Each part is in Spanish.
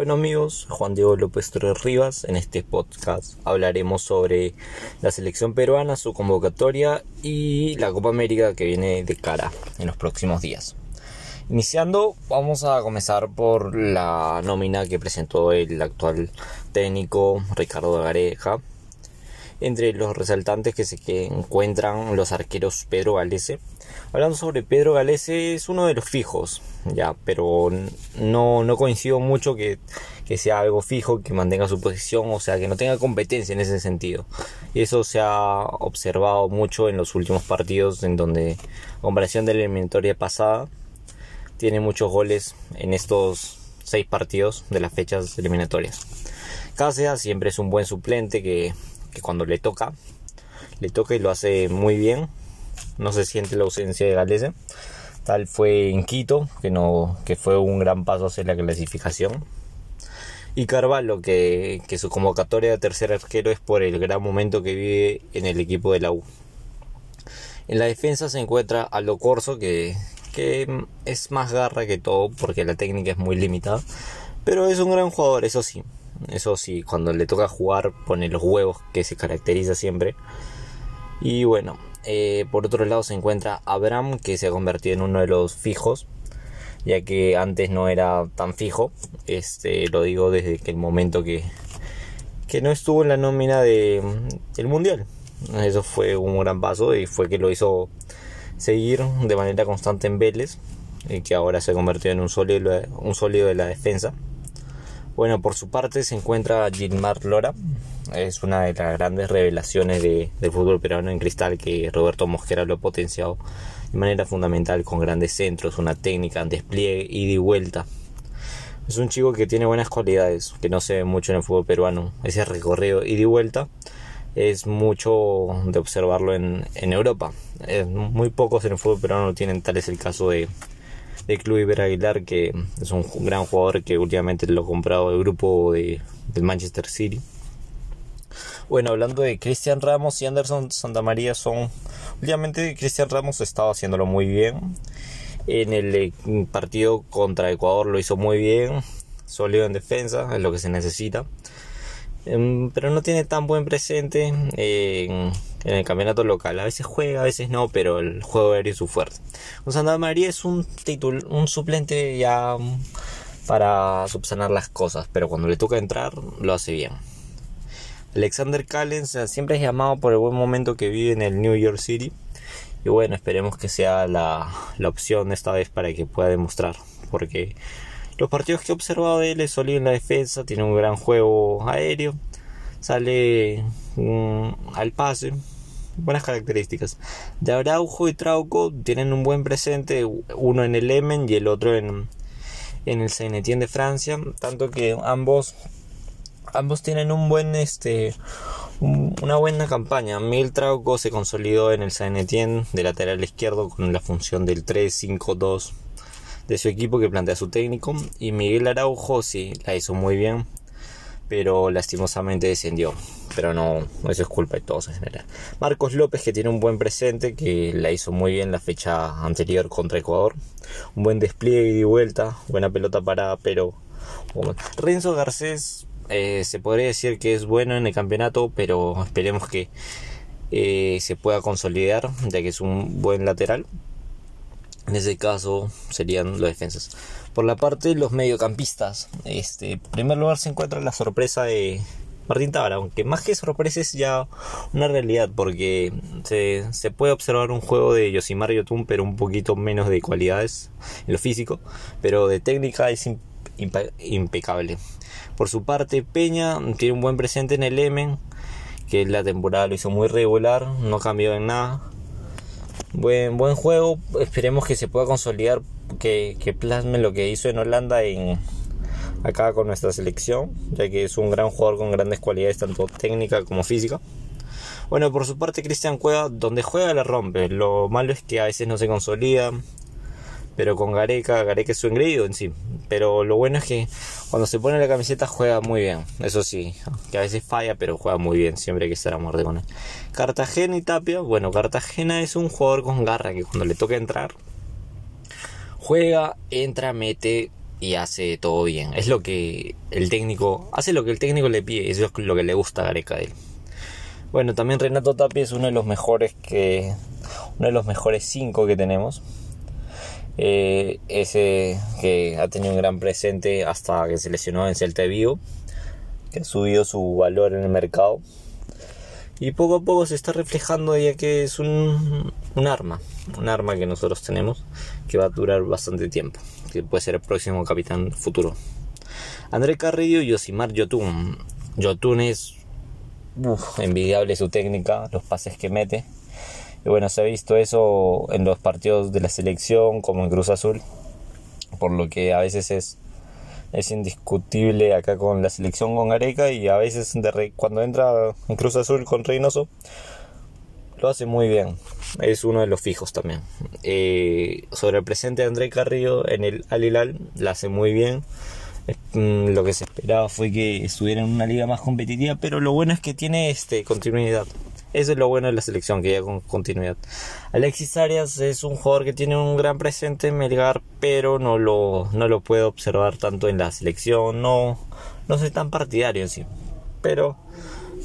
Bueno amigos, Juan Diego López Torres Rivas, en este podcast hablaremos sobre la selección peruana, su convocatoria y la Copa América que viene de cara en los próximos días. Iniciando, vamos a comenzar por la nómina que presentó el actual técnico Ricardo Gareja. Entre los resaltantes que se encuentran los arqueros Pedro Galese. Hablando sobre Pedro Galese, es uno de los fijos, ya, pero no, no coincido mucho que, que sea algo fijo, que mantenga su posición, o sea, que no tenga competencia en ese sentido. Y eso se ha observado mucho en los últimos partidos, en donde, a comparación de la eliminatoria pasada, tiene muchos goles en estos seis partidos de las fechas eliminatorias. Cáceres siempre es un buen suplente que, cuando le toca, le toca y lo hace muy bien. No se siente la ausencia de Galese. Tal fue en Quito, que, no, que fue un gran paso hacia la clasificación. Y Carvalho, que, que su convocatoria de tercer arquero es por el gran momento que vive en el equipo de la U. En la defensa se encuentra Aldo Corso, que, que es más garra que todo porque la técnica es muy limitada. Pero es un gran jugador, eso sí. Eso sí, cuando le toca jugar pone los huevos que se caracteriza siempre. Y bueno, eh, por otro lado se encuentra Abraham que se ha convertido en uno de los fijos. Ya que antes no era tan fijo. Este, lo digo desde que el momento que, que no estuvo en la nómina de, del mundial. Eso fue un gran paso y fue que lo hizo seguir de manera constante en Vélez, y que ahora se ha convertido en un sólido, un sólido de la defensa. Bueno, por su parte se encuentra Gilmar Lora, es una de las grandes revelaciones de, del fútbol peruano en cristal que Roberto Mosquera lo ha potenciado de manera fundamental con grandes centros, una técnica, un despliegue, ida y vuelta. Es un chico que tiene buenas cualidades, que no se ve mucho en el fútbol peruano. Ese recorrido ida y vuelta es mucho de observarlo en, en Europa. muy pocos en el fútbol peruano tienen, tal es el caso de, de Club Aguilar, que es un gran jugador que últimamente lo ha comprado el grupo de, del Manchester City. Bueno, hablando de Cristian Ramos y Anderson Santamaría son... Últimamente Cristian Ramos estaba haciéndolo muy bien. En el eh, partido contra Ecuador lo hizo muy bien. Sólido en defensa, es lo que se necesita. Em, pero no tiene tan buen presente en, el campeonato local. A veces juega, a veces no, pero el juego aéreo es su fuerte. Santa María es un título, un suplente ya para subsanar las cosas, pero cuando le toca entrar lo hace bien. Alexander Callens siempre es llamado por el buen momento que vive en el New York City. Y bueno, esperemos que sea la, la opción esta vez para que pueda demostrar. Porque los partidos que he observado de él es sólido en la defensa, tiene un gran juego aéreo, sale mm, al pase, buenas características. De Araujo y Trauco tienen un buen presente, uno en el Emen y el otro en, en el saint de Francia, tanto que ambos ambos tienen un buen este una buena campaña. Mil Trauco se consolidó en el saint de lateral izquierdo con la función del 3-5-2 de su equipo que plantea su técnico. Y Miguel Araujo sí, la hizo muy bien, pero lastimosamente descendió. Pero no, eso es culpa de todos en general. Marcos López que tiene un buen presente, que la hizo muy bien la fecha anterior contra Ecuador. Un buen despliegue y vuelta, buena pelota parada, pero... Renzo Garcés eh, se podría decir que es bueno en el campeonato, pero esperemos que eh, se pueda consolidar, ya que es un buen lateral. En ese caso serían los defensas. Por la parte de los mediocampistas, este, en primer lugar se encuentra la sorpresa de Martín Tábara, aunque más que sorpresa es ya una realidad, porque se, puede observar un juego de Yosimar Yotun, pero un poquito menos de cualidades en lo físico, pero de técnica es impecable. Por su parte, Peña tiene un buen presente en el Emen, que la temporada lo hizo muy regular, no cambió en nada buen, buen juego. Esperemos que se pueda consolidar, que, que plasme lo que hizo en Holanda en acá con nuestra selección, ya que es un gran jugador con grandes cualidades tanto técnica como física. Bueno, por su parte Cristian Cueva, donde juega la rompe. Lo malo es que a veces no se consolida, pero con Gareca, Gareca es su engreído en sí. Pero lo bueno es que cuando se pone la camiseta juega muy bien. Eso sí, que a veces falla, pero juega muy bien. Siempre hay que estar a muerte con él. Cartagena y Tapia. Bueno, Cartagena es un jugador con garra que cuando le toca entrar, juega, entra, mete y hace todo bien. Es lo que el técnico hace lo que el técnico le pide, eso es lo que le gusta a Gareca de él. Bueno, también Renato Tapia es uno de los mejores que uno de los mejores cinco que tenemos. Eh, ese que ha tenido un gran presente hasta que se lesionó en Celta Vigo, que ha subido su valor en el mercado. Y poco a poco se está reflejando ya que es un, un arma, un arma que nosotros tenemos que va a durar bastante tiempo, que puede ser el próximo capitán futuro. André Carrillo y Yosimar Yotun. Yotun es envidiable su técnica, los pases que mete. Y bueno, se ha visto eso en los partidos de la selección, como en Cruz Azul, por lo que a veces es, es indiscutible acá con la selección con Areca y a veces cuando entra en Cruz Azul con Reynoso, lo hace muy bien. Es uno de los fijos también. Eh, sobre el presente de André Carrillo en el Al Hilal, la hace muy bien. Mm, lo que se esperaba fue que estuviera en una liga más competitiva, pero lo bueno es que tiene este continuidad. Eso es lo bueno de la selección, que ya con continuidad. Alexis Arias es un jugador que tiene un gran presente en Melgar, pero no lo, no lo puedo observar tanto en la selección. No, no soy tan partidario en sí. Pero,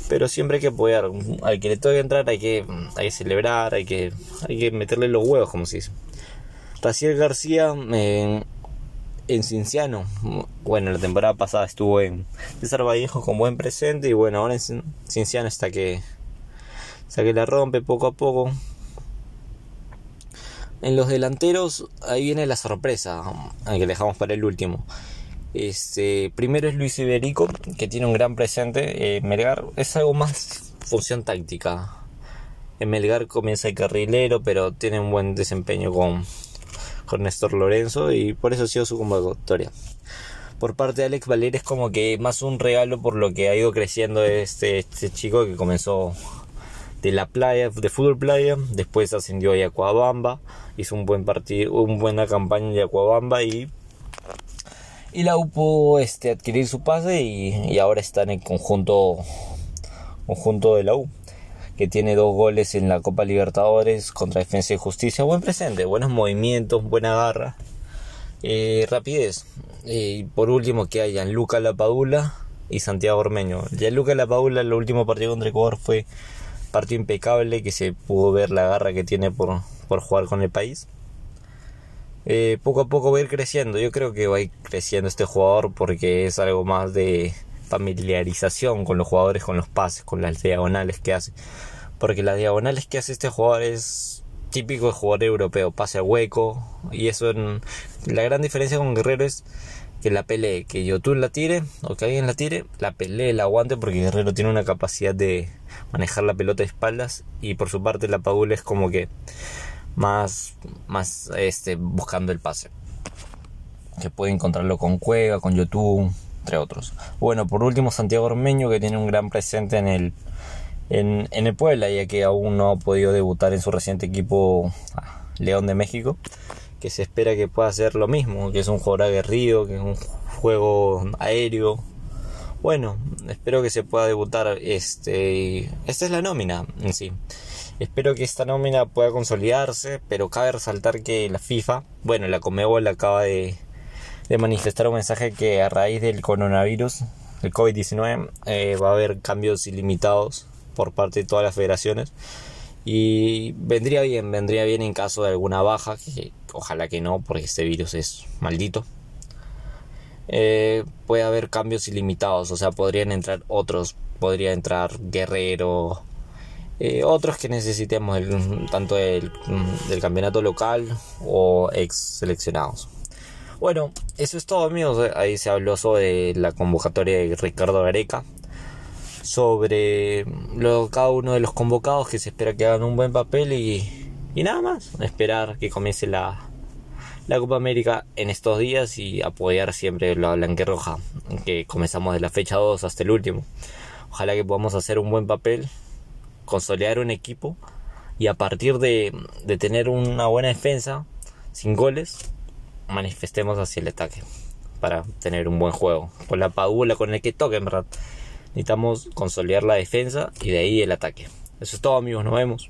pero siempre hay que apoyar. Al que le toque entrar hay que, hay que celebrar, hay que, hay que meterle los huevos, como se dice. Raciel García, eh, en Cinciano. Bueno, la temporada pasada estuvo en César Vallejo con buen presente y bueno, ahora en Cinciano está que, está que la rompe poco a poco. En los delanteros, ahí viene la sorpresa, que dejamos para el último. Este, primero es Luis Iberico, que tiene un gran presente. Eh, Melgar es algo más función táctica. En Melgar comienza el carrilero, pero tiene un buen desempeño con, con Néstor Lorenzo y por eso ha sido su convocatoria. Por parte de Alex Valer es como que más un regalo por lo que ha ido creciendo este, este chico que comenzó de la playa, de fútbol playa, después ascendió a Yacuabamba, hizo un buen partido, una buena campaña en Yacuabamba y y la U pudo este, adquirir su pase y, y, ahora está en el conjunto conjunto de la U que tiene dos goles en la Copa Libertadores contra Defensa y Justicia. Buen presente, buenos movimientos, buena garra, eh, rapidez. Y por último que hay Gianluca Lapadula y Santiago Ormeño. Gianluca Lapadula, el último partido contra Ecuador fue partido impecable, que se pudo ver la garra que tiene por, por jugar con el país. Eh, poco a poco va a ir creciendo. Yo creo que va a ir creciendo este jugador porque es algo más de familiarización con los jugadores, con los pases, con las diagonales que hace. Porque las diagonales que hace este jugador es típico de jugador europeo, pase a hueco. Y eso, en, la gran diferencia con Guerrero es que la pelee, que Yotun la tire o que alguien la tire, la pelee, la aguante, porque Guerrero tiene una capacidad de manejar la pelota de espaldas. Y por su parte, la Paula es como que más, más este, buscando el pase. Que puede encontrarlo con Cueva, con Yotun, entre otros. Bueno, por último Santiago Ormeño que tiene un gran presente en el, en, en el Puebla, ya que aún no ha podido debutar en su reciente equipo ah, León de México, se espera que pueda hacer lo mismo, que es un jugador aguerrido, que es un juego aéreo. Bueno, espero que se pueda debutar. Este, esta es la nómina en sí. Espero que esta nómina pueda consolidarse, pero cabe resaltar que la FIFA, bueno, la Comebol acaba de, de manifestar un mensaje que a raíz del coronavirus, el COVID-19, eh, va a haber cambios ilimitados por parte de todas las federaciones. Y vendría bien, vendría bien en caso de alguna baja, que ojalá que no, porque este virus es maldito. Eh, puede haber cambios ilimitados, o sea, podrían entrar otros, podría entrar Guerrero, eh, otros que necesitemos, tanto del, campeonato local o ex seleccionados. Bueno, eso es todo amigos. Ahí se habló sobre la convocatoria de Ricardo Gareca. Sobre lo, cada uno de los convocados que se espera que hagan un buen papel y, y nada más. Esperar que comience la, la Copa América en estos días y apoyar siempre la blanquerroja. Que comenzamos de la fecha 2 hasta el último. Ojalá que podamos hacer un buen papel, consolidar un equipo y a partir de, de tener una buena defensa, sin goles, manifestemos hacia el ataque para tener un buen juego. Con la padula, con el que toque, en verdad. Necesitamos consolidar la defensa y de ahí el ataque. Eso es todo, amigos. Nos vemos.